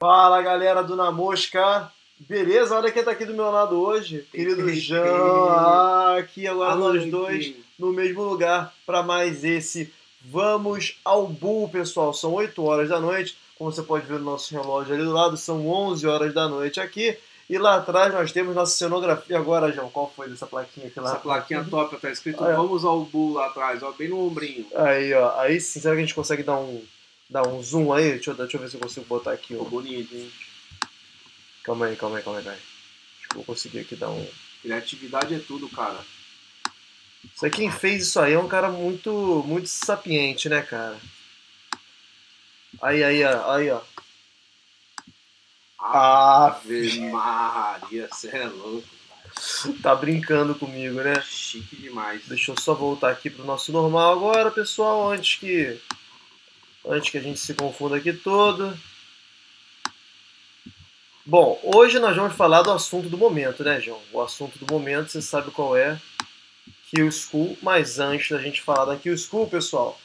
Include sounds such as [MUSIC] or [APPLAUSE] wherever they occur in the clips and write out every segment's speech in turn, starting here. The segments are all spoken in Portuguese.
Fala galera do Na Mosca, beleza? Olha quem tá aqui do meu lado hoje, querido João. Ah, aqui agora Alô, nós dois no mesmo lugar para mais esse Vamos ao Bull, pessoal. São 8 horas da noite, como você pode ver no nosso relógio ali do lado, são 11 horas da noite aqui. E lá atrás nós temos nossa cenografia. Agora, João, qual foi dessa plaquinha aqui lá? Essa plaquinha top, tá escrito Ah. Vamos ao Bull lá atrás, ó, bem no ombrinho. Aí, ó. Aí sim, será que a gente consegue dar um, dar um zoom aí? Deixa eu, deixa eu ver se eu consigo botar aqui. Ficou bonito, hein? Calma aí, calma aí, calma aí. calma aí. Acho que eu vou conseguir aqui dar um. Criatividade é tudo, cara. Isso aí, quem fez isso aí é um cara muito, muito sapiente, né, cara? Aí, aí, ó, aí, ó. Ave Maria, cê é louco. tá brincando comigo, né? Chique demais. Deixa eu só voltar aqui pro nosso normal agora, pessoal, antes que antes que a gente se confunda aqui todo. Bom, hoje nós vamos falar do assunto do momento, né, João? O assunto do momento, você sabe qual é? Kill School, mas antes da gente falar da Kill School, pessoal,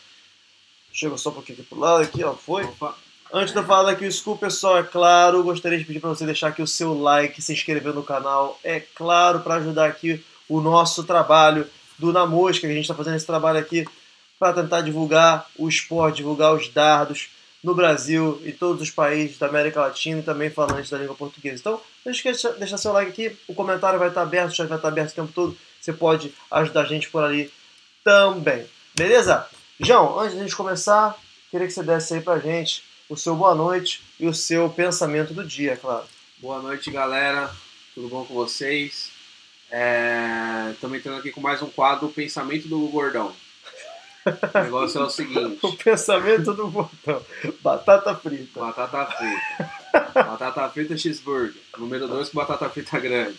chega só um pouquinho aqui pro lado aqui, ó, foi? Opa, Antes de eu falar da Kill School, pessoal, é claro, gostaria de pedir para você deixar aqui o seu like, se inscrever no canal, é claro, para ajudar aqui o nosso trabalho do Na Mosca, que a gente está fazendo esse trabalho aqui para tentar divulgar o esporte, divulgar os dardos no Brasil e todos os países da América Latina e também falantes da língua portuguesa. Então, não esqueça de deixar seu like aqui, o comentário vai estar aberto, o chat vai estar aberto o tempo todo, você pode ajudar a gente por ali também. Beleza? João, antes de a gente começar, queria que você desse aí pra gente o seu boa noite e o seu pensamento do dia, é claro. boa noite, galera. Tudo bom com vocês? Estamos entrando aqui com mais um quadro, Pensamento do Gordão. O negócio é o seguinte. [LAUGHS] O pensamento do botão. Batata frita. Batata frita. batata frita cheeseburger. Número 2 com batata frita grande.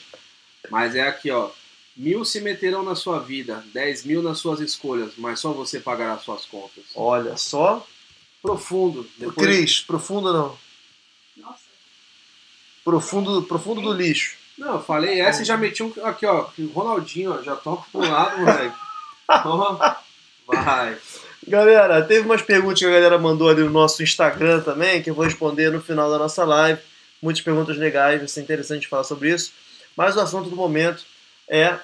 Mas é aqui, ó. Mil se meterão na sua vida, 10 mil nas suas escolhas, mas só você pagará suas contas. Olha só. Profundo. Depois, Cris, profundo não. Nossa. Profundo, profundo do lixo. Não, eu falei essa e já meti um. Aqui, ó. Ronaldinho, ó. Já toca pro lado, moleque. [LAUGHS] Ó, Vai. Galera, teve umas perguntas que a galera mandou ali no nosso Instagram também, que eu vou responder no final da nossa live. Muitas perguntas legais, vai ser interessante falar sobre isso. Mas o assunto do momento é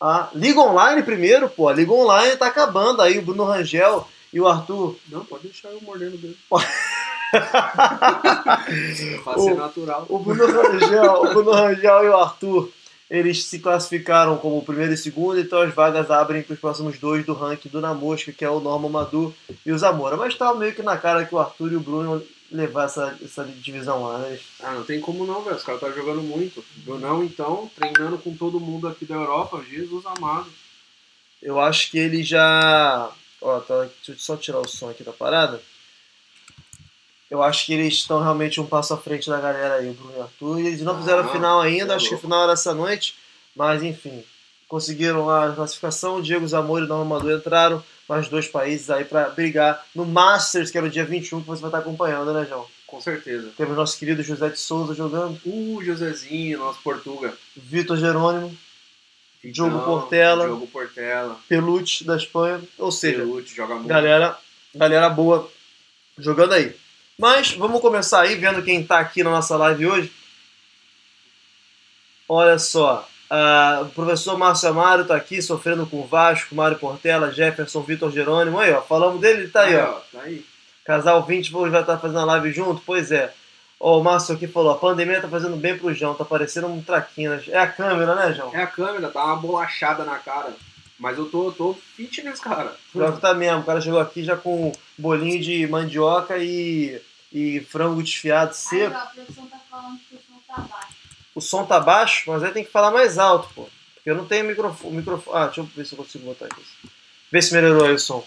a Liga Online primeiro, pô. A Liga Online tá acabando aí, o Bruno Rangel e o Arthur. Não, pode deixar eu mordendo dele. Ser natural. O Bruno Rangel, o Bruno Rangel e o Arthur, eles se classificaram como primeiro e segundo, então as vagas abrem para os próximos dois do ranking do Namosca, que é o Norman Madu e o Zamora. Mas estava meio que na cara que o Arthur e o Bruno levar essa, essa divisão lá. né? Ah, não tem como não, velho. Os caras tá jogando muito. Brunão, então, treinando com todo mundo aqui da Europa. Jesus amado. Eu acho que ele já. Ó, tá, deixa eu só tirar o som aqui da parada. Eu acho que eles estão realmente um passo à frente da galera aí, o Bruno e o Arthur. E eles não fizeram a Ah, final ainda, tá acho que a louco. final era essa noite. Mas enfim, conseguiram a classificação. O Diego Zamora e o Norman Madu entraram, mais dois países aí pra brigar no Masters, que era o dia 21, que você vai estar acompanhando, né, João? Com certeza. Temos nosso querido José de Souza jogando, Uh, Josézinho, nosso Portuga. Vitor Jerônimo, Diogo Então, Portela. Diogo Portela. Pelute da Espanha. Ou seja, Pelute, joga muito. galera, galera boa jogando aí. Mas vamos começar aí vendo quem tá aqui na nossa live hoje. Olha só, ah, o professor Márcio Amaro tá aqui sofrendo com o Vasco, Mário Portela, Jefferson, Vitor Jerônimo. Aí, ó, falamos dele, ele tá aí, ó. Tá aí. Casal 20 hoje vai estar fazendo a live junto? Pois é. Ó, o Márcio aqui falou, a pandemia tá fazendo bem pro João, tá parecendo um traquinas. É a câmera, né, João? É a câmera, dá uma bolachada na cara. Mas eu tô, tô fitness, cara. Pior que tá mesmo, o cara chegou aqui já com bolinho de mandioca e, e frango desfiado Aí, seco. ó, a produção tá falando que o som tá baixo. O som tá baixo, mas aí tem que falar mais alto, pô. Porque eu não tenho microfone. microfone. Ah, deixa eu ver se eu consigo botar aqui. Vê se melhorou aí o som.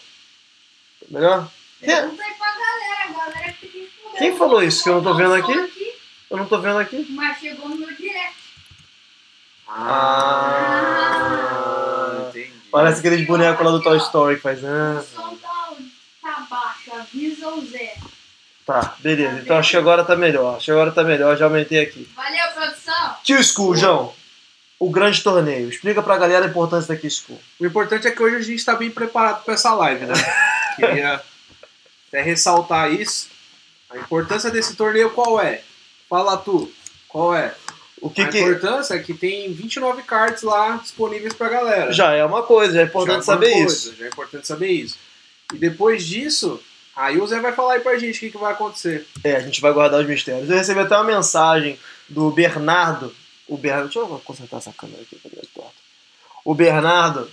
Melhor? Pra galera, a galera que. Quem falou isso que eu não tô vendo o som aqui? eu não tô vendo aqui. Mas chegou no meu direct. Ah. entendi. Parece aqueles bonecos lá do Toy Story que faz. O Ah, som tá, avisa o Zé. tá, beleza. Então acho que agora tá melhor. Acho que agora tá melhor. Já aumentei aqui. Valeu, produção. Tio School, João. O grande torneio. Explica pra galera a importância da Tio School. O importante é que hoje a gente tá bem preparado pra essa live, né? [LAUGHS] Queria até ressaltar isso. A importância desse torneio qual é? Fala tu. Qual é? O que a que. importância é que tem 29 cards lá disponíveis pra galera. Já é uma coisa, já é importante Já é uma saber coisa, isso. Já é importante saber isso. E depois disso, aí o Zé vai falar aí pra gente o que, que vai acontecer. É, a gente vai guardar os mistérios. Eu recebi até uma mensagem do Bernardo. O Bernardo. Deixa eu consertar essa câmera aqui, ligado? Torta. O Bernardo,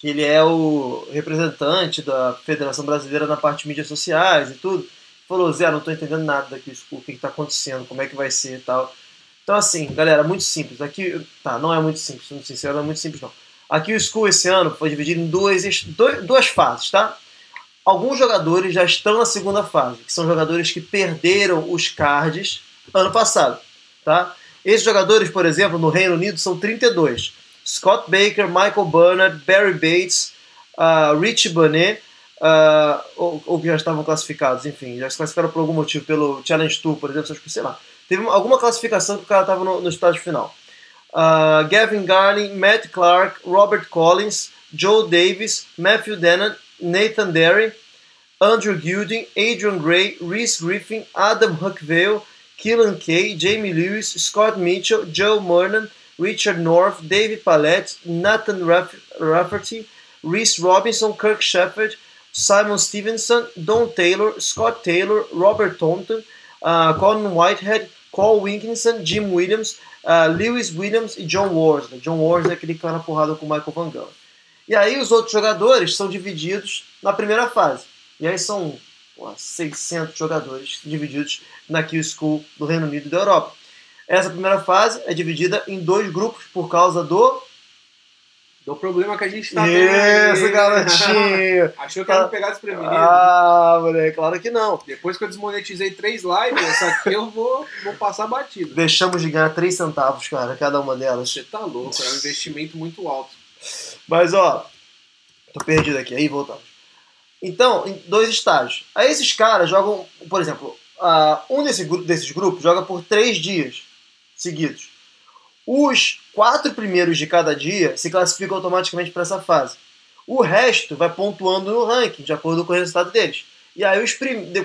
que ele é o representante da Federação Brasileira na parte de mídias sociais e tudo, falou: Zé, não tô entendendo nada daqui, o que, que tá acontecendo, como é que vai ser e tal. Então, assim, galera, muito simples. Aqui, tá, não é muito simples, sendo sincero, não é muito simples não. Aqui o School esse ano foi dividido em duas, duas fases, tá? Alguns jogadores já estão na segunda fase, que são jogadores que perderam os cards ano passado, tá? Esses jogadores, por exemplo, no Reino Unido são 32. Scott Baker, Michael Bernard, Barry Bates, uh, Richie Bonet, uh, ou, ou que já estavam classificados, enfim, já se classificaram por algum motivo, pelo Challenge Tour, por exemplo, sei lá. Teve uma- alguma classificação que o cara estava no, no estágio final. Uh, Gavin Garney, Matt Clark, Robert Collins, Joe Davis, Matthew Dennen, Nathan Derry, Andrew Gilding, Adrian Gray, Reese Griffin, Adam Huckvale, Keelan Kay, Jamie Lewis, Scott Mitchell, Joe Murnan, Richard North, David Palette, Nathan Raff- Rafferty, Reese Robinson, Kirk Shepard, Simon Stevenson, Don Taylor, Scott Taylor, Robert Thornton, uh, Colin Whitehead, Cole Wilkinson, Jim Williams, uh, Lewis Williams e John Worsley. John Worsley é aquele na porrada com o Michael Van Gogh. E aí os outros jogadores são divididos na primeira fase. E aí são pô, 600 jogadores divididos na Q School do Reino Unido e da Europa. Essa primeira fase é dividida em dois grupos por causa do... Do problema que a gente tá tendo Isso, garotinho! [LAUGHS] Achou que ia me pegar desprevenido. Ah, moleque, claro que não. Depois que eu desmonetizei três lives, essa aqui eu vou, vou passar batido. Deixamos de ganhar 3 centavos, cara, cada uma delas. Você tá louco, é um investimento muito alto. Mas ó, tô perdido aqui, aí voltamos. Então, em dois estágios. Aí esses caras jogam, por exemplo, ah, um desse desses grupos joga por três dias seguidos. Os quatro primeiros de cada dia se classificam automaticamente para essa fase. O resto vai pontuando no ranking, de acordo com o resultado deles. E aí, os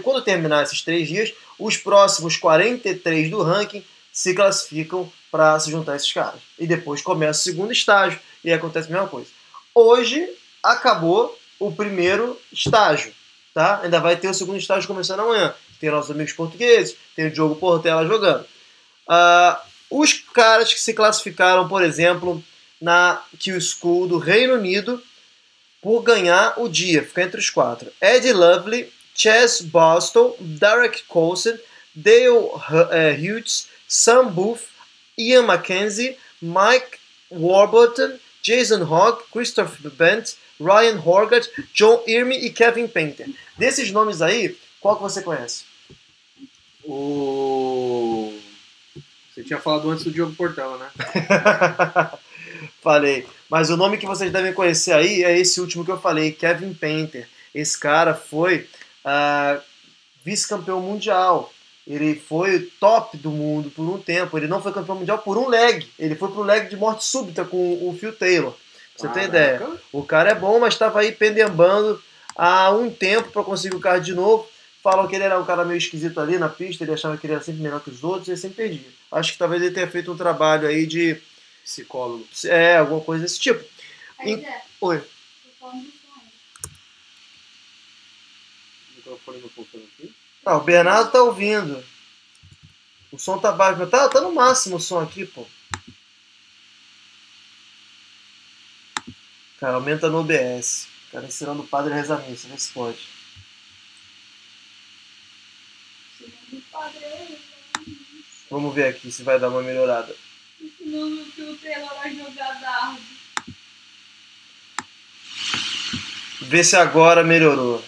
quando terminar esses três dias, os próximos 43 do ranking se classificam para se juntar a esses caras. E depois começa o segundo estágio e acontece a mesma coisa. Hoje acabou o primeiro estágio, tá? Ainda vai ter o segundo estágio começando amanhã. Tem nossos amigos portugueses, tem o Diogo Portela jogando. Ah, os caras que se classificaram, por exemplo, na Q School do Reino Unido por ganhar o dia, ficar entre os quatro. Ed Lovely, Chess Boston, Derek Coulson, Dale eh, Hughes, Sam Booth, Ian Mackenzie, Mike Warburton, Jason Hogg, Christopher Bent, Ryan Horgat, John Irme e Kevin Painter. Desses nomes aí, qual que você conhece? O... Você tinha falado antes do Diogo Portela, né? [LAUGHS] falei. Mas o nome que vocês devem conhecer aí é esse último que eu falei, Kevin Painter. Esse cara foi ah, vice-campeão mundial. Ele foi o top do mundo por um tempo. Ele não foi campeão mundial por um leg. Ele foi pro leg de morte súbita com o Phil Taylor. Pra você ter Caraca. ideia. O cara é bom, mas estava aí pendembando há um tempo para conseguir o card de novo. Falam que ele era um cara meio esquisito ali na pista, ele achava que ele era sempre melhor que os outros e ele sempre perdia. Acho que talvez ele tenha feito um trabalho aí de. Psicólogo. É, alguma coisa desse tipo. Aí, Em- Zé, Oi. O microfone aqui. Ah, o Bernardo tá ouvindo. O som tá baixo, tá, tá no máximo o som aqui, pô. Cara, aumenta no OBS. Cara, ensinando o padre a rezar missa, vê se pode. Vamos ver aqui se vai dar uma melhorada. Vê se agora melhorou.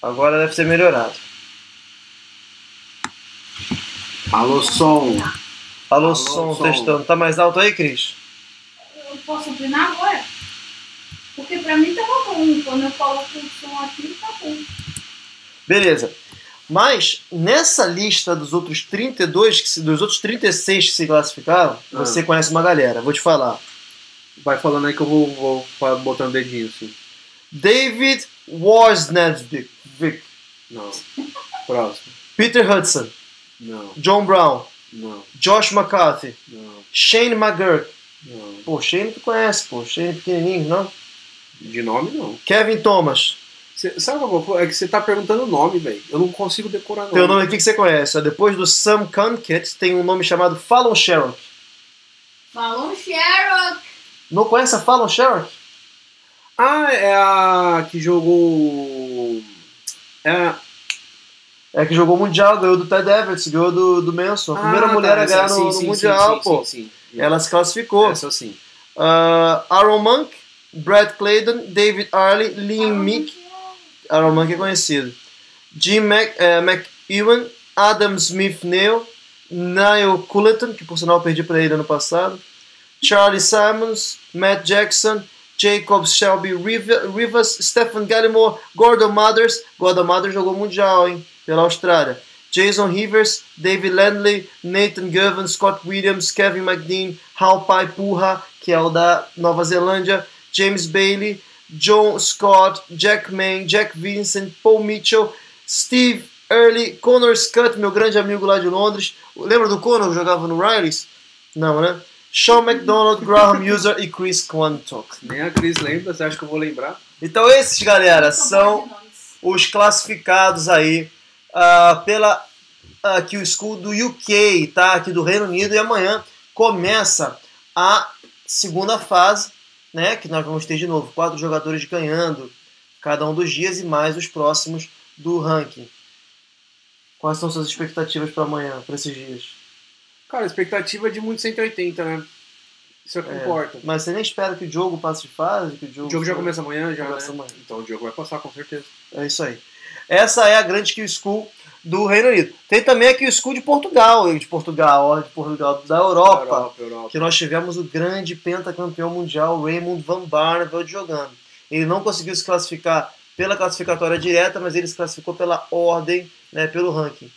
Agora deve ter melhorado. Alô, som. Alô, Alô, som, som. testando. Tá mais alto aí, Cris? Eu posso opinar agora? Porque pra mim tava bom. Quando eu coloco o som aqui, tá bom. Beleza. Mas nessa lista dos outros 32, que se- dos outros 36 que se classificaram, Ah. você conhece uma galera. Vou te falar. Vai falando aí que eu vou, vou botando dedinho assim. David Wozniak. Não. Próximo. Peter Hudson, Não, John Brown, não, Josh McCarthy, não, Shane McGurk. não. Pô, Shane tu conhece, pô. Shane pequenininho, não? De nome, não. Kevin Thomas. Cê, sabe qual? É que você tá perguntando o nome, velho. Eu não consigo decorar nome. Teu nome aqui que você conhece. ó. Depois do Sam Kunkett, tem um nome chamado Fallon Sherrock. Falou Sherrock. Não conhece a Fallon Sherrock? Ah, é a que jogou. É a... É que jogou o Mundial, ganhou do Ted Everett, ganhou do, do Manson. A primeira Ah, mulher tá, a ganhar no, sim, no sim, Mundial, sim, pô. Sim, sim, Ela se classificou. Essa sim. Ah, Aaron Monk, Brad Clayton, David Arley, Liam Meek. Aaron Monk é conhecido. Jim Mc, eh, McEwan, Adam Smith Neal, Niall Culleton, que por sinal eu perdi para ele ano passado, Charlie Simons, Matt Jackson, Jacob Shelby Rivas, Stephen Gallimore, Gordon Mothers. Gordon Mothers jogou Mundial, hein? Pela Austrália. Jason Rivers, David Landley, Nathan Govan, Scott Williams, Kevin McDean, Hal Pai Purra, que é o da Nova Zelândia, James Bailey, John Scott, Jack Mann, Jack Vincent, Paul Mitchell, Steve Early, Connor Scott, meu grande amigo lá de Londres. Lembra do Connor que jogava no Rileys? Não, né? Sean McDonald, Graham User e Chris Quantock. Nem a Cris lembra, você acha que eu vou lembrar? Então esses, galera, são os classificados aí ah, pela ah, Q School do UK, tá? Aqui do Reino Unido. E amanhã começa a segunda fase, né? Que nós vamos ter de novo quatro jogadores ganhando cada um dos dias e mais os próximos do ranking. Quais são suas expectativas para amanhã, para esses dias? Cara, expectativa é de muito 180, né? Isso é o que É, importa. Mas você nem espera que o jogo passe de fase? Que o jogo, O jogo já começa amanhã, já, Começa né? amanhã. Então o jogo vai passar, com certeza. É isso aí. Essa é a grande Q School do Reino Unido. Tem também a Q School de Portugal, de Portugal, de Portugal, da Europa, Europa, Europa. que nós tivemos o grande pentacampeão mundial Raymond Van Barneveld jogando. Ele não conseguiu se classificar pela classificatória direta, mas ele se classificou pela ordem, né, pelo ranking. O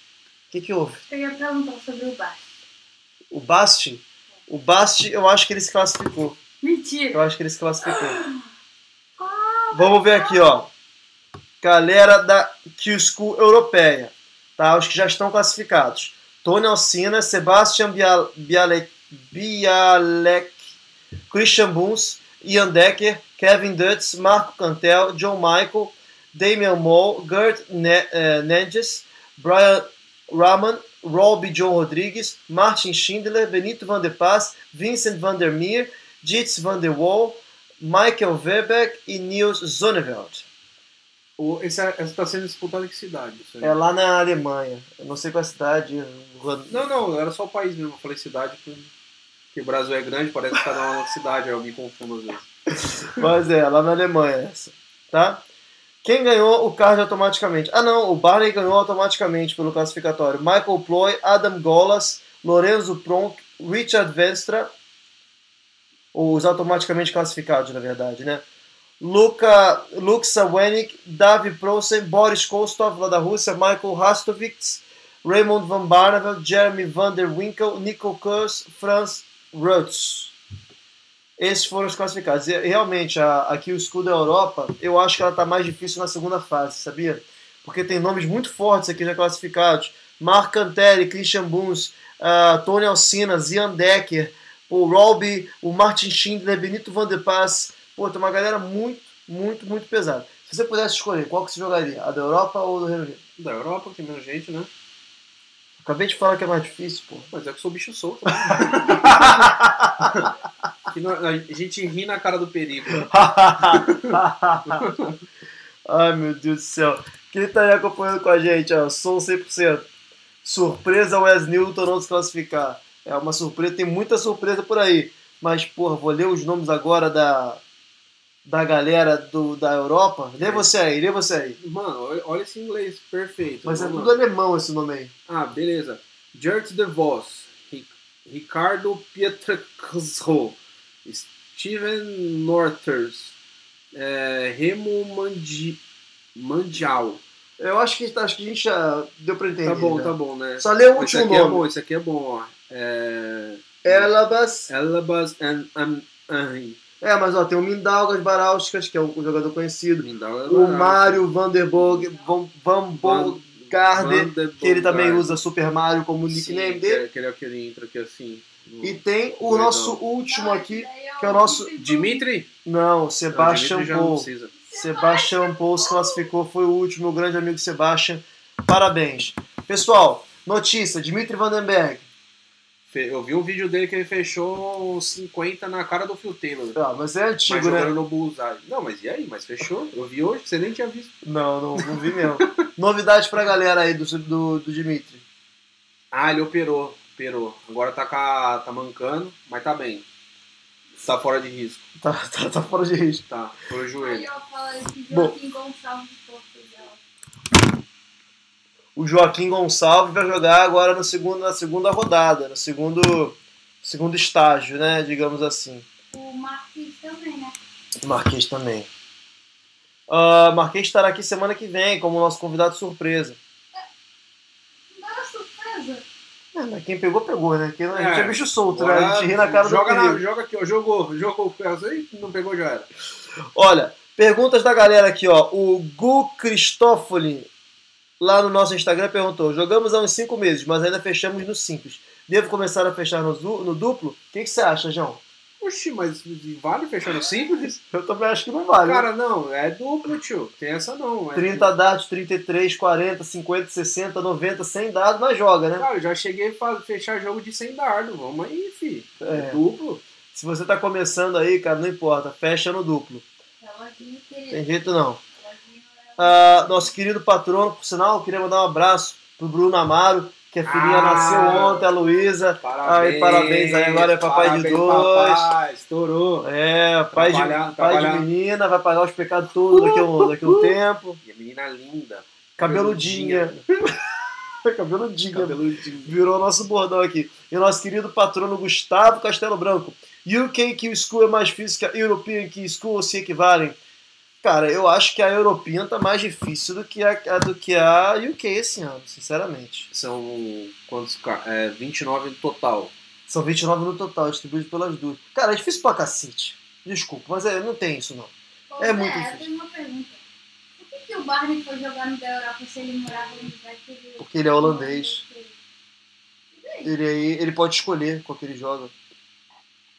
que, que houve? Eu ia perguntar sobre o baixo. O Basti? O Basti, eu acho que ele se classificou. Mentira. Eu acho que ele se classificou. [GASPS] Vamos ver aqui, ó. Galera da Q School europeia, tá? Os que já estão classificados. Tony Alcina, Sebastian Bial- Bialek, Bialek Christian Buns, Ian Decker, Kevin Dutz, Marco Cantel, John Michael, Damian Moll, Gert eh, Nenges, Brian Rahman, Robbie John Rodrigues, Martin Schindler, Benito Van der Paas, Vincent Van der Meer, Jits Van der Wall, Michael Verbeek e Niels Zonneveld. O, esse, essa está sendo disputada em que cidade? É lá na Alemanha. Eu não sei qual é a cidade. Não, não, era só o país mesmo. Eu falei cidade porque, o Brasil é grande, parece que cada uma [LAUGHS] cidade, me confundo às vezes. [LAUGHS] Mas é, lá na Alemanha essa. Tá? Quem ganhou o card automaticamente? Ah não, o Barney ganhou automaticamente pelo classificatório. Michael Ploy, Adam Golas, Lorenzo Pronk, Richard Venstra, os automaticamente classificados, na verdade, né? Luka, Luke Sawenik, Davi Prosen, Boris Kostov, lá da Rússia, Michael Rastovix, Raymond Van Barneveld, Jeremy Van der Winkel, Nico Kurs, Franz Rutz. Esses foram os classificados. E, realmente, aqui o escudo da Europa, eu acho que ela está mais difícil na segunda fase, sabia? Porque tem nomes muito fortes aqui já classificados. Mark Cantelli, Christian Buns, uh, Tony Alcina, Zian Decker, o Robbie, o Martin Schindler, Benito Van der Paas. Pô, tem uma galera muito, muito, muito pesada. Se você pudesse escolher, qual que você jogaria? A da Europa ou do Reino Unido? Da Europa, tem menos gente, né? Acabei de falar que é mais difícil, pô. Mas é que eu sou bicho solto. Né? [LAUGHS] Que não- a gente ri na cara do perigo. [LAUGHS] Ai, meu Deus do céu. Quem tá aí acompanhando com a gente, ó, som 100%. Surpresa Wes Newton não se classificar. É uma surpresa, tem muita surpresa por aí. Mas, porra, vou ler os nomes agora da, da galera do, da Europa. Lê você aí, lê você aí. Mano, olha- esse inglês perfeito. Mas é tudo alemão esse nome aí. Ah, beleza. Gert de Vos, Ri- Ricardo Pietraczo, Steven Northers, é, Remo Mandi, Mandial. Eu acho que, acho que a gente já deu pra entender. Tá bom, já. tá bom, né? Só lê o último é nome. bom, esse aqui é bom, ó. É... Elabas. Elabas and and Henry. É, mas ó, tem o Mindaugas Barauskas, que é um jogador conhecido. Mindaugas O Mário Vanderborg, Van, Van, Van, que ele também usa Super Mario como nickname Sim, dele. Que, é que ele entra aqui assim. no- E tem o Legal. nosso último aqui, que é o nosso Dimitri não, Sebastian Paul. Sebastian Paul se classificou, foi o último, o grande amigo Sebastian. Parabéns. Pessoal, notícia: Dimitri Vandenberg. Eu vi um vídeo dele que ele fechou uns 50 na cara do Phil Taylor. Ah, mas é Mas antigo, jogando né? no Bullseye. Não, mas e aí? Mas fechou? Eu vi hoje, você nem tinha visto. Não, não, não vi mesmo. [LAUGHS] Novidade pra galera aí do, do, do Dimitri. Ah, ele operou, operou. Agora tá, com a- tá mancando, mas tá bem. Tá fora de risco. Tá, tá, tá fora de risco. Tá, foi o Aí joelho. eu falo esse Bom. Gonçalves. O Joaquim Gonçalves vai jogar agora no segundo, na segunda rodada, no segundo, segundo estágio, né? Digamos assim. O Marquinhos também, né? Marquês também. Uh, Marquês estará aqui semana que vem como nosso convidado surpresa. Não era surpresa. É, mas quem pegou, pegou, né? Quem, a É, gente é bicho solto, né? A gente ri na cara joga do perigo. Joga aqui, ó. Jogou, jogou. Pega aí, não pegou, já era. Olha, perguntas da galera aqui, ó. O Gu Cristófoli, lá no nosso Instagram, perguntou: Jogamos há uns 5 meses, mas ainda fechamos no simples. Devo começar a fechar no, no duplo? O que, que você acha, João? Oxi, mas vale fechar no simples? [LAUGHS] Eu também acho que não vale. né? Cara, não, é duplo, tio. Tem essa não. É 30 dados, 33, 40, 50, 60, 90, 100 dados, mas joga, né? Cara, eu já cheguei a fechar jogo de 100 dardo. Vamos aí, fi. É. Duplo. Se você tá começando aí, cara, não importa, fecha no duplo. Reloginho querido. Tem jeito não. É... Ah, nosso querido patrono, por sinal, queria mandar um abraço pro Bruno Amaro, que a filhinha Ah. nasceu ontem, a Luísa. Parabéns. Aí, parabéns aí, agora é papai de parabéns, dois. Papai, estourou. É, pai, de, Trabalhar, pai de menina, vai pagar os pecados todos daqui a um, daqui a um tempo. E a menina linda. Cabeludinha. Cabeludinha. [LAUGHS] Cabeludinho. Virou nosso bordão aqui. E nosso querido patrono Gustavo Castelo Branco. UK Q School é mais difícil que a European Q School se equivalem? Cara, eu acho que a European tá mais difícil do que a, a- do que a UK esse ano, sinceramente. São quantos? É, 29 no total. São 29 no total, distribuídos pelas duas. Cara, é difícil pra cacete. Desculpa, mas é, não tem isso não. Pô, É muito Eu difícil. tenho uma pergunta. Por que, que o Barney foi jogar no da Europa se ele morava no lugar que ele... Porque ele é holandês. Ele, aí, ele pode escolher qual que ele joga.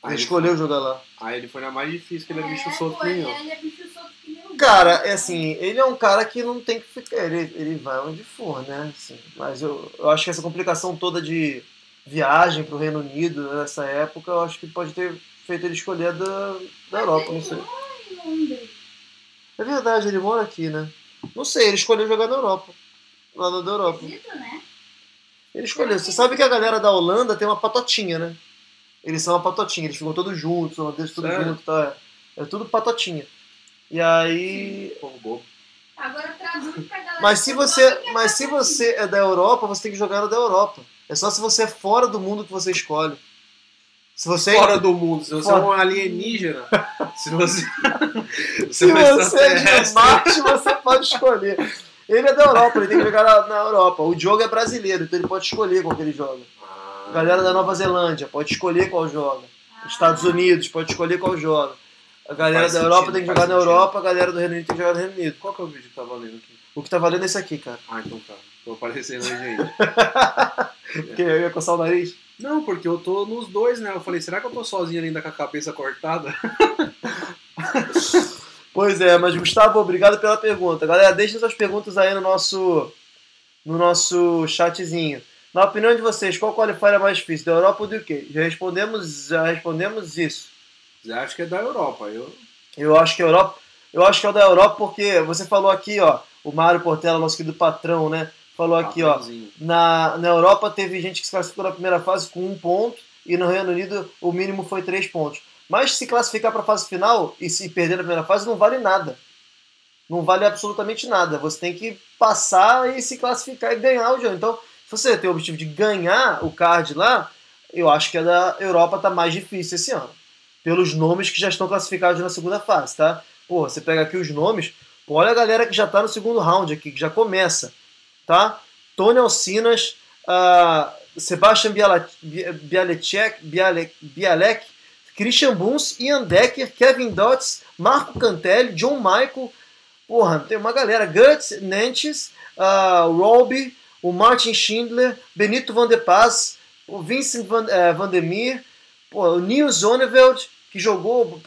Aí Ele ele, escolheu jogar lá. aí ele foi na mais difícil, que ele é bicho É, solto eu. ele é bicho solto que nem o Cara, é assim, ele é um cara que não tem que ficar. Ele, ele vai onde for, né? Assim, mas eu, eu acho que essa complicação toda de viagem pro Reino Unido nessa época, eu acho que pode ter feito ele escolher da, da Europa, não sei. É verdade, ele mora aqui, né? Não sei, ele escolheu jogar na Europa. Lá na da Europa. Né? Ele escolheu. Você sabe que a galera da Holanda tem uma patotinha, né? Eles são uma patotinha, eles ficam todos juntos, os holandeses todos juntos, tá? É tudo patotinha. E aí. Bobo. Agora traduz pra galera. Mas se você, é mas se você é da Europa, você tem que jogar na da Europa. É só se você é fora do mundo que você escolhe. Se você Fora do mundo, se você Fora. é um alienígena, [LAUGHS] se você. se você é de Marte, você pode escolher. Ele é da Europa, ele tem que jogar na, na Europa. O jogo é brasileiro, então ele pode escolher qual que ele joga. Ah. A galera da Nova Zelândia pode escolher qual joga. Ah, Estados Unidos pode escolher qual joga. A galera da Europa sentido, tem que jogar na sentido. Europa, a galera do Reino Unido tem que jogar no Reino Unido. Qual que é o vídeo que tá valendo aqui? O que tá valendo é esse aqui, cara. Ah, então tá. Tô aparecendo aí, gente. [LAUGHS] Porque eu ia coçar o nariz. Não, porque eu tô nos dois, né? Eu falei, será que eu tô sozinho ainda com a cabeça cortada? [LAUGHS] Pois é, mas Gustavo, obrigado pela pergunta. Galera, deixem suas perguntas aí no nosso, no nosso chatzinho. Na opinião de vocês, qual qualifier é mais difícil, da Europa ou do UK? Já respondemos, já respondemos isso. Eu acho que é da Europa. Eu... Eu acho que a Europa, eu acho que é o da Europa porque você falou aqui, ó, o Mário Portela, nosso querido patrão, né? Falou aqui, ó, Patrãozinho. na, na Europa teve gente que se classificou na primeira fase com um ponto e no Reino Unido o mínimo foi três pontos. Mas se classificar para a fase final e se perder na primeira fase não vale nada. Não vale absolutamente nada. Você tem que passar e se classificar e ganhar o jogo. Então, se você tem o objetivo de ganhar o card lá, eu acho que a da Europa tá mais difícil esse ano. Pelos nomes que já estão classificados na segunda fase, tá? Pô, você pega aqui os nomes, pô, olha a galera que já tá no segundo round aqui, que já começa, tá? Tony Alcinas, ah, Sebastian Bialek, Bialek, Christian Buns, Ian Decker, Kevin Dotz, Marco Cantelli, John Michael, Porra, tem uma galera. Guts, Nantes, uh, Roby, o Martin Schindler, Benito Van der Paz, o Vincent Van, eh, Van pô, o Neil Zonneveld, que jogou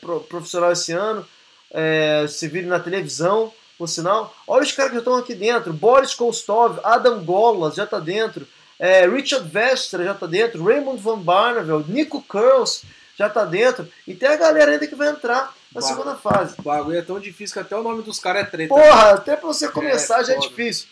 pro- profissional esse ano, eh, se viram na televisão, por sinal. Olha os caras que estão aqui dentro. Boris Kostov, Adam Golas já tá dentro. eh, Richard Vestra já tá dentro. Raymond Van Barneveld, Nico Curls já tá dentro. E tem a galera ainda que vai entrar na segunda fase. O bagulho é tão difícil que até o nome dos caras é treta. Porra, até pra você começar já é foda. difícil.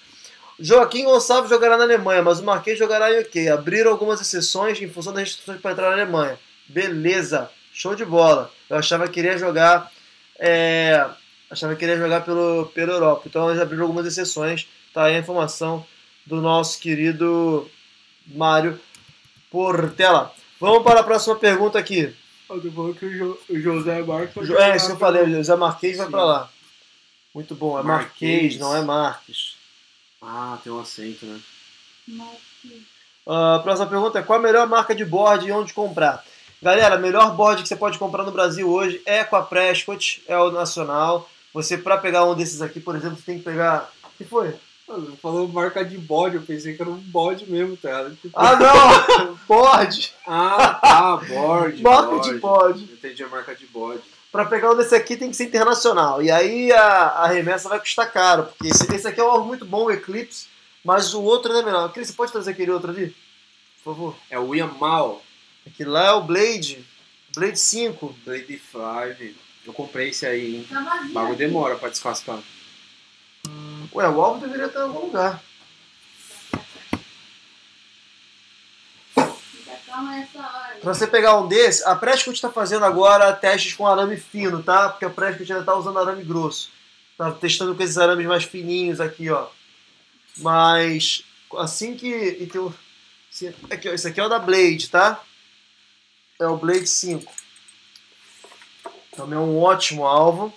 Joaquim Gonçalves jogará na Alemanha, mas o Marquês jogará em UK. Abriram algumas exceções em função das restrições para entrar na Alemanha. Beleza, show de bola. Eu achava que iria jogar. é, achava que iria jogar pelo, pela Europa. Então eles abriram algumas exceções. Tá aí a informação do nosso querido Mário Portela. Vamos para a próxima pergunta aqui. Eu tô falando que o, Jo- o José. Jo- É isso que eu falei, o José Marquês vai para lá. Muito bom, é Marquês, Marquês. não é Marques. Ah, tem um acento, né? Nossa. A próxima pergunta é qual a melhor marca de board e onde comprar? Galera, melhor board que você pode comprar no Brasil hoje é com a Prescott, é o nacional. Você, para pegar um desses aqui, por exemplo, você tem que pegar. O que foi? Mano, falou marca de bode, eu pensei que era um bode mesmo, tá? Tipo, Ah, não! [LAUGHS] board! Ah, tá, board. Marca bode. de board. Entendi a marca de bode. Para pegar um desse aqui tem que ser internacional. E aí a, a remessa vai custar caro, porque esse, esse aqui é um alvo muito bom, o Eclipse, mas o outro é melhor. Cris, você pode trazer aquele outro ali? Por favor. É o Yamal Aquele lá é o Blade. Blade 5. Blade 5. Eu comprei esse aí, hein? Tá vazio. O bagulho demora pra descascar. Ué, o alvo deveria estar em algum lugar. Fica calma nessa hora. Pra você pegar um desse, a Prescott está fazendo agora testes com arame fino, tá? Porque a Prescott ainda tá usando arame grosso. Tá testando com esses arames mais fininhos aqui, ó. Mas assim que. E tem o, esse, aqui, ó, esse aqui é o da Blade, tá? É o Blade 5. Também é um ótimo alvo.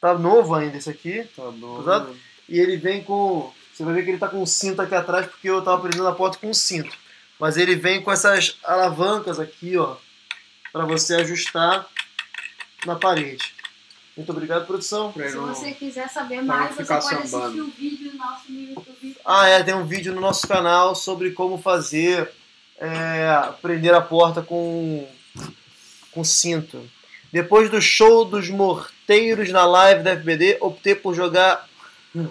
Tá novo ainda esse aqui. Tá bom. Exato. E ele vem com. Você vai ver que ele tá com um cinto aqui atrás, porque eu tava prendendo a porta com um cinto. Mas ele vem com essas alavancas aqui, ó, para você ajustar na parede. Muito obrigado, produção. Pra Se você quiser saber mais, você pode sambando. assistir o vídeo nosso no YouTube. Ah, é, tem um vídeo no nosso canal sobre como fazer é, prender a porta com, com cinto. Depois do show dos morteiros na live da FBD, optei por jogar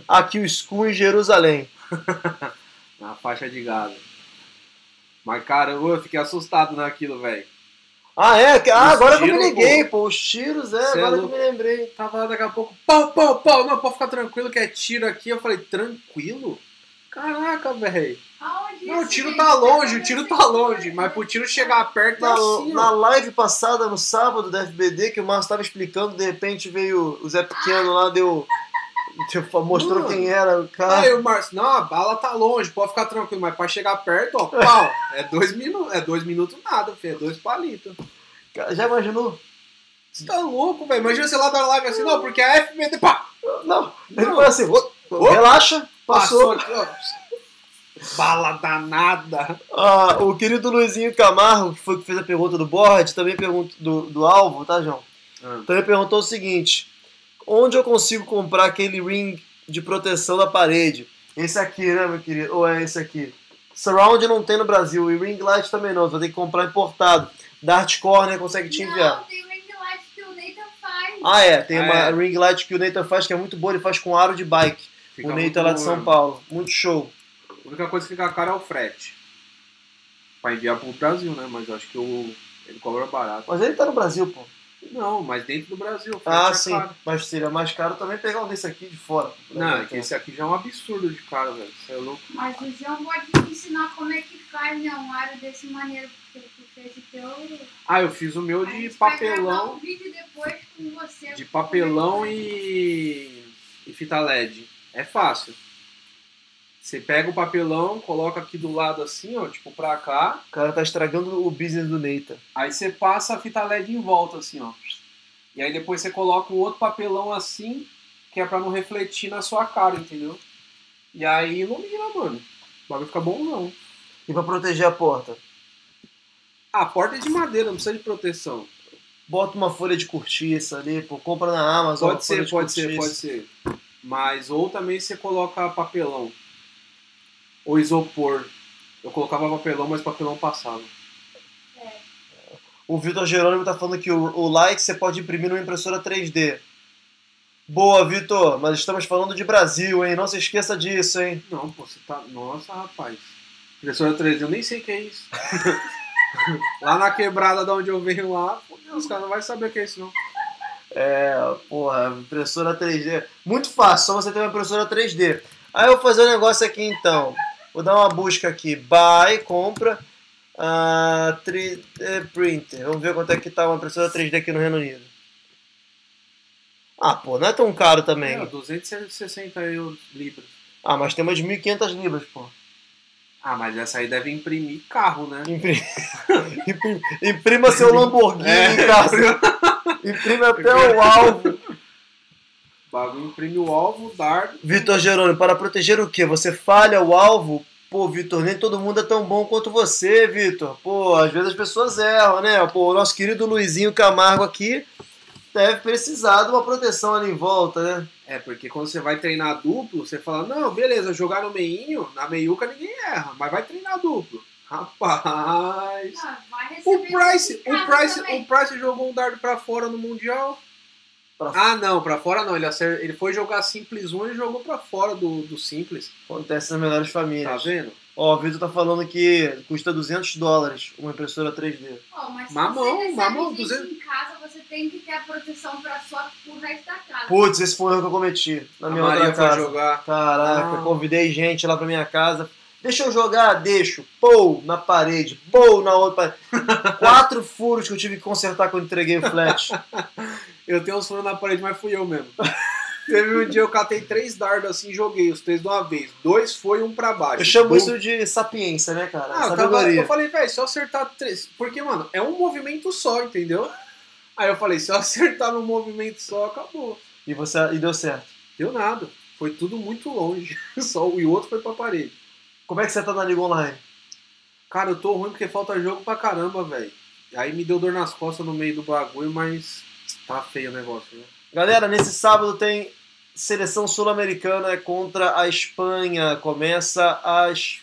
aqui o School em Jerusalém. [LAUGHS] Na faixa de gado. Mas, cara, eu fiquei assustado naquilo, velho. Ah, é? Ah, agora que eu me tiros, liguei, pô. Os tiros, é, Cê é agora que eu me lembrei. Tava lá daqui a pouco, pau, pau, pau. Não, pode ficar tranquilo que é tiro aqui. Eu falei, tranquilo? Caraca, velho. Aonde Não, o tiro tá longe, o tiro tá longe. Mas pro tiro chegar perto é Na, assim, na live passada, no sábado da FBD, que o Márcio estava explicando, de repente veio o Zé Pequeno lá, deu. deu- mostrou Mano. quem era o cara. Aí o Márcio, não, a bala tá longe, pode ficar tranquilo, mas pra chegar perto, ó, pau. [LAUGHS] É dois minutos, é dois minutos nada, filho, é dois palitos. Já imaginou? Você tá louco, velho? Imagina você lá da live assim, não, porque a FBD, pá, Não, ele Não. falou assim: "Ô, Ô, relaxa, passou. passou aqui, ó. Bala danada. Ah, o querido Luizinho Camargo, que foi que fez a pergunta do board, também pergunta do, do alvo, tá, João? Ah. Também perguntou o seguinte: onde eu consigo comprar aquele ring de proteção da parede? Esse aqui, né, meu querido? Ou é esse aqui? Surround não tem no Brasil e ring light também não, você vai ter que comprar importado. Dart Corner consegue te enviar. Não, tem ring light que o Nathan faz. Ah, é, tem Ah, uma é. ring light que o Nathan faz que é muito boa, ele faz com aro de bike. Fica o Nathan lá de São mesmo. Paulo. Muito show. A única coisa que fica caro é o frete. Pra enviar pro Brasil, né? Mas eu acho que o, ele cobra barato. Mas ele tá no Brasil, pô. Não, mas dentro do Brasil. Ah, é sim. caro. Mas seria mais caro também pegar um desse aqui de fora. Não, é que esse aqui já é um absurdo de caro, velho. Você é louco. Mas o João pode te ensinar como é que faz né, um aro desse maneiro, porque tu fez o teu. Ah, eu fiz o meu A de papelão. um vídeo depois com você. De papelão e, e fita LED. É fácil. Você pega o papelão, coloca aqui do lado assim, ó, tipo pra cá. O cara tá estragando o business do Neita. Aí você passa a fita LED em volta, assim, ó. E aí depois você coloca um outro papelão assim, que é pra não refletir na sua cara, entendeu? E aí ilumina, mano. O bagulho fica bom não. E pra proteger a porta? Ah, a porta é de madeira, não precisa de proteção. bota uma folha de cortiça ali, pô, compra na Amazon. Pode ser, de pode ser, cortiça. pode ser. Mas, ou também você coloca papelão. Ou isopor. Eu colocava papelão, mas papelão passava. O Vitor Jerônimo tá falando que o, o like você pode imprimir numa impressora 3D. Boa, Vitor, mas estamos falando de Brasil, hein? Não se esqueça disso, hein? Não, pô, você tá. Nossa, rapaz. Impressora 3D, eu nem sei o que é isso. [LAUGHS] lá na quebrada de onde eu venho lá, pô, os caras não vão saber o que é isso, não. É, porra, impressora 3D. Muito fácil, só você ter uma impressora 3D. Aí eu vou fazer um negócio aqui então. Vou dar uma busca aqui. Buy, compra. ah, 3D printer. Vamos ver quanto é que tá uma impressora 3D aqui no Reino Unido. Ah, pô, não é tão caro também. É, 260 euros libras. Ah, mas tem umas 1.500 libras, pô. Ah, mas essa aí deve imprimir carro, né? Impri- [LAUGHS] Impri- Imprima seu Lamborghini É. em casa. [LAUGHS] Imprime até o alvo. O bagulho imprime o alvo, o dardo. Vitor Gerônimo, para proteger o quê? Você falha o alvo? Pô, Vitor, nem todo mundo é tão bom quanto você, Vitor. Pô, às vezes as pessoas erram, né? Pô, o nosso querido Luizinho Camargo aqui deve precisar de uma proteção ali em volta, né? É, porque quando você vai treinar duplo, você fala, não, beleza, jogar no meinho, na meiuca ninguém erra, mas vai treinar duplo. Rapaz. Ah, vai O Price, o Price, também. o Price jogou um dardo pra fora no Mundial. Pra- Ah, não, pra fora não. Ele, acer- ele foi jogar Simples 1 e jogou pra fora do, do Simples. Acontece nas melhores Tá famílias. vendo? Ó, o Vitor tá falando que custa 200 dólares uma impressora 3D. Ó, mas se Mamão, você mamão, gente 200. em casa, você tem que ter a proteção pra sua, pro resto da casa. Putz, esse foi o erro que eu cometi na A minha Maria outra foi casa. jogar. Caraca, Ah. convidei gente lá pra minha casa. Deixa eu jogar, deixo. Pou na parede, pou na outra parede. [LAUGHS] Quatro furos que eu tive que consertar quando entreguei o flat. [LAUGHS] Eu tenho uns furos na parede, mas fui eu mesmo. [LAUGHS] Teve um dia eu catei três dardos assim e joguei os três de uma vez. Dois foi um pra baixo. Eu chamo Bum. isso de sapiência, né, cara? Ah, eu, Sabedoria. eu falei, velho, se eu acertar três. Porque, mano, é um movimento só, entendeu? Aí eu falei, se eu acertar num movimento só, acabou. E, você, e deu certo. Deu nada. Foi tudo muito longe. [LAUGHS] Só, e o outro foi pra parede. Como é que você tá na Liga Online? Cara, eu tô ruim porque falta jogo pra caramba, velho. Aí me deu dor nas costas no meio do bagulho, mas tá feio o negócio, né? Galera, nesse sábado tem seleção sul-americana contra a Espanha. Começa às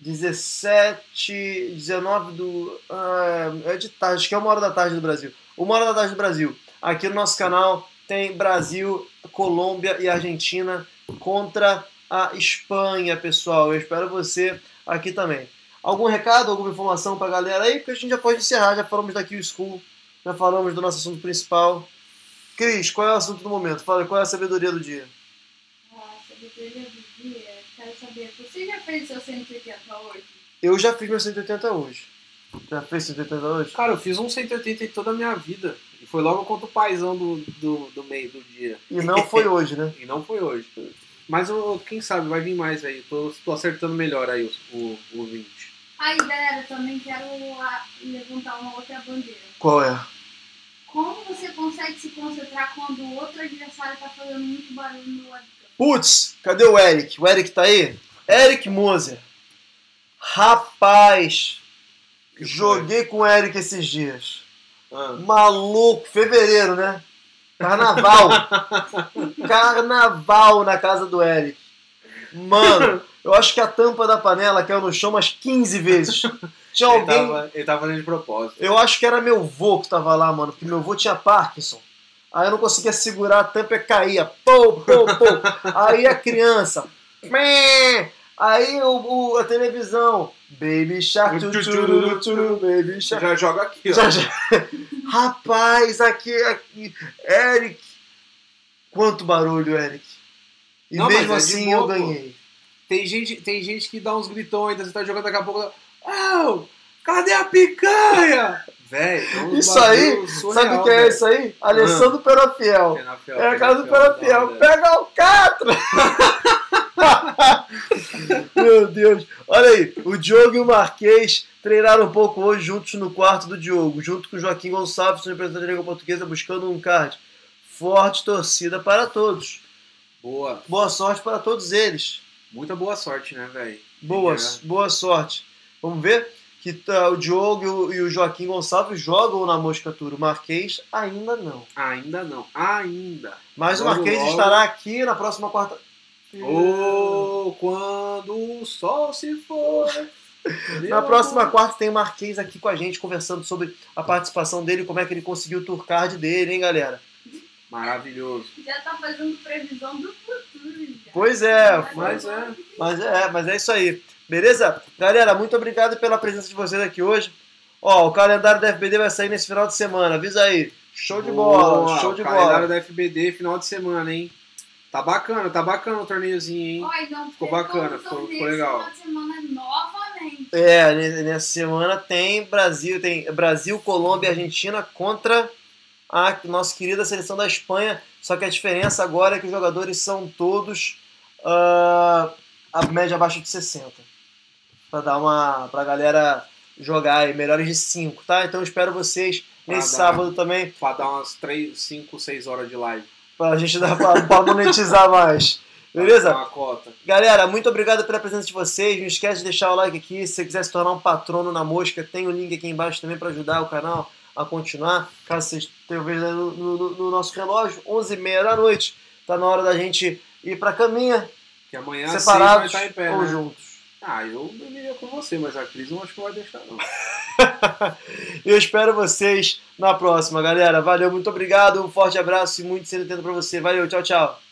17, 19 do. ah, é de tarde, acho que é uma hora da tarde do Brasil. Uma hora da tarde do Brasil. Aqui no nosso canal tem Brasil, Colômbia e Argentina contra a Espanha, pessoal. Eu espero você aqui também. Algum recado, alguma informação pra galera aí? Porque a gente já pode encerrar, já falamos daqui o School, já falamos do nosso assunto principal. Cris, qual é o assunto do momento? Fala, qual é a sabedoria do dia? Ah, sabedoria do dia, quero saber, você já fez seu 180 hoje? Eu já fiz meu 180 hoje. Já fez 180 hoje? Cara, eu fiz um 180 em toda a minha vida. E foi logo contra o paizão do, do, do meio do dia. E não foi hoje, né? [LAUGHS] E não foi hoje. Mas eu- quem sabe vai vir mais aí. Tô, tô acertando melhor aí o, o, o 20. Aí, galera, eu também quero levantar uma outra bandeira. Qual é? Como você consegue se concentrar quando o outro adversário tá fazendo muito barulho no webcam? Putz, cadê o Eric? O Eric tá aí? Eric Moser. Rapaz, Que joguei com o Eric esses dias. Ah, Maluco, fevereiro, né? Carnaval. [LAUGHS] Carnaval na casa do Eric. Mano, eu acho que a tampa da panela caiu no chão umas 15 vezes. Tinha ele, alguém. tava, ele tava fazendo de propósito. Eu acho que era meu vô que tava lá, mano, porque meu vô tinha Parkinson. Aí eu não conseguia segurar a tampa e caía. Pô, pô, pô. Aí a criança. Aí o, o- a televisão. Baby Shark, tu, turu, turu, Baby Shark. já joga aqui, ó. Já, já. Rapaz, aqui, aqui. Eric. Quanto barulho, Eric. E Não, mesmo é assim boa, eu pô. ganhei. Tem gente, tem gente que dá uns gritões ainda, você tá jogando daqui a pouco. Oh, cadê a picanha? [LAUGHS] Véi, é Isso aí, surreal, Sabe o que é isso aí? Alessandro Perofiel. Penafiel, É a casa do Perofiel. hora. Pega o Catra! [LAUGHS] Meu Deus. Olha aí, o Diogo e o Marquês treinaram um pouco hoje juntos no quarto do Diogo, junto com o Joaquim Gonçalves, representante da Liga Portuguesa, buscando um card. Forte torcida para todos. Boa. Boa sorte para todos eles. Muita boa sorte, né, velho? Boa, É. boa sorte. Vamos ver que tá, o Diogo e o, o Joaquim Gonçalves jogam na Mosca Tour. O Marquês ainda não. Ainda não, ainda. Mas o Logo, Marquês logo. estará aqui na próxima quarta. Ou quando o sol se for. [LAUGHS] Na próxima quarta tem o Marquês aqui com a gente, conversando sobre a participação dele, como é que ele conseguiu o tour card dele, hein, galera? Maravilhoso. Já tá fazendo previsão do futuro. Já. Pois é, Mas é. Mas é, mas é isso aí. Beleza? Galera, muito obrigado pela presença de vocês aqui hoje. Ó, o calendário da FBD vai sair nesse final de semana. Avisa aí. Show de bola, Boa, show de o calendário bola. da FBD, final de semana, hein? Tá bacana, tá bacana o torneiozinho, hein? Ó, Ficou bacana, ficou- ficou legal. final de semana novamente. É, ne- nessa semana tem Brasil, tem Brasil, Colômbia e Argentina contra a nossa querida seleção da Espanha. Só que a diferença agora é que os jogadores são todos ah, a média abaixo de 60. Pra dar uma. pra galera jogar aí, melhores de 5, tá? Então eu espero vocês nesse dá. sábado também. Pra dar umas 3, 5, 6 horas de live. Pra gente dar pra monetizar mais. [LAUGHS] Beleza? Uma cota. Galera, muito obrigado pela presença de vocês. Não esquece de deixar o like aqui. Se você quiser se tornar um patrono na mosca, tem o link aqui embaixo também para ajudar o canal a continuar. Caso vocês tenham visto no, no- no nosso relógio, 11h30 da noite. Tá na hora da gente ir pra caminha, Que amanhã seis separados vai estar em pé, ou né? juntos. Ah, eu dormiria com você, mas a Cris não acho que vai deixar, não. [LAUGHS] Eu espero vocês na próxima, galera. Valeu, muito obrigado. Um forte abraço e muito cedo pra você. Valeu, tchau, tchau.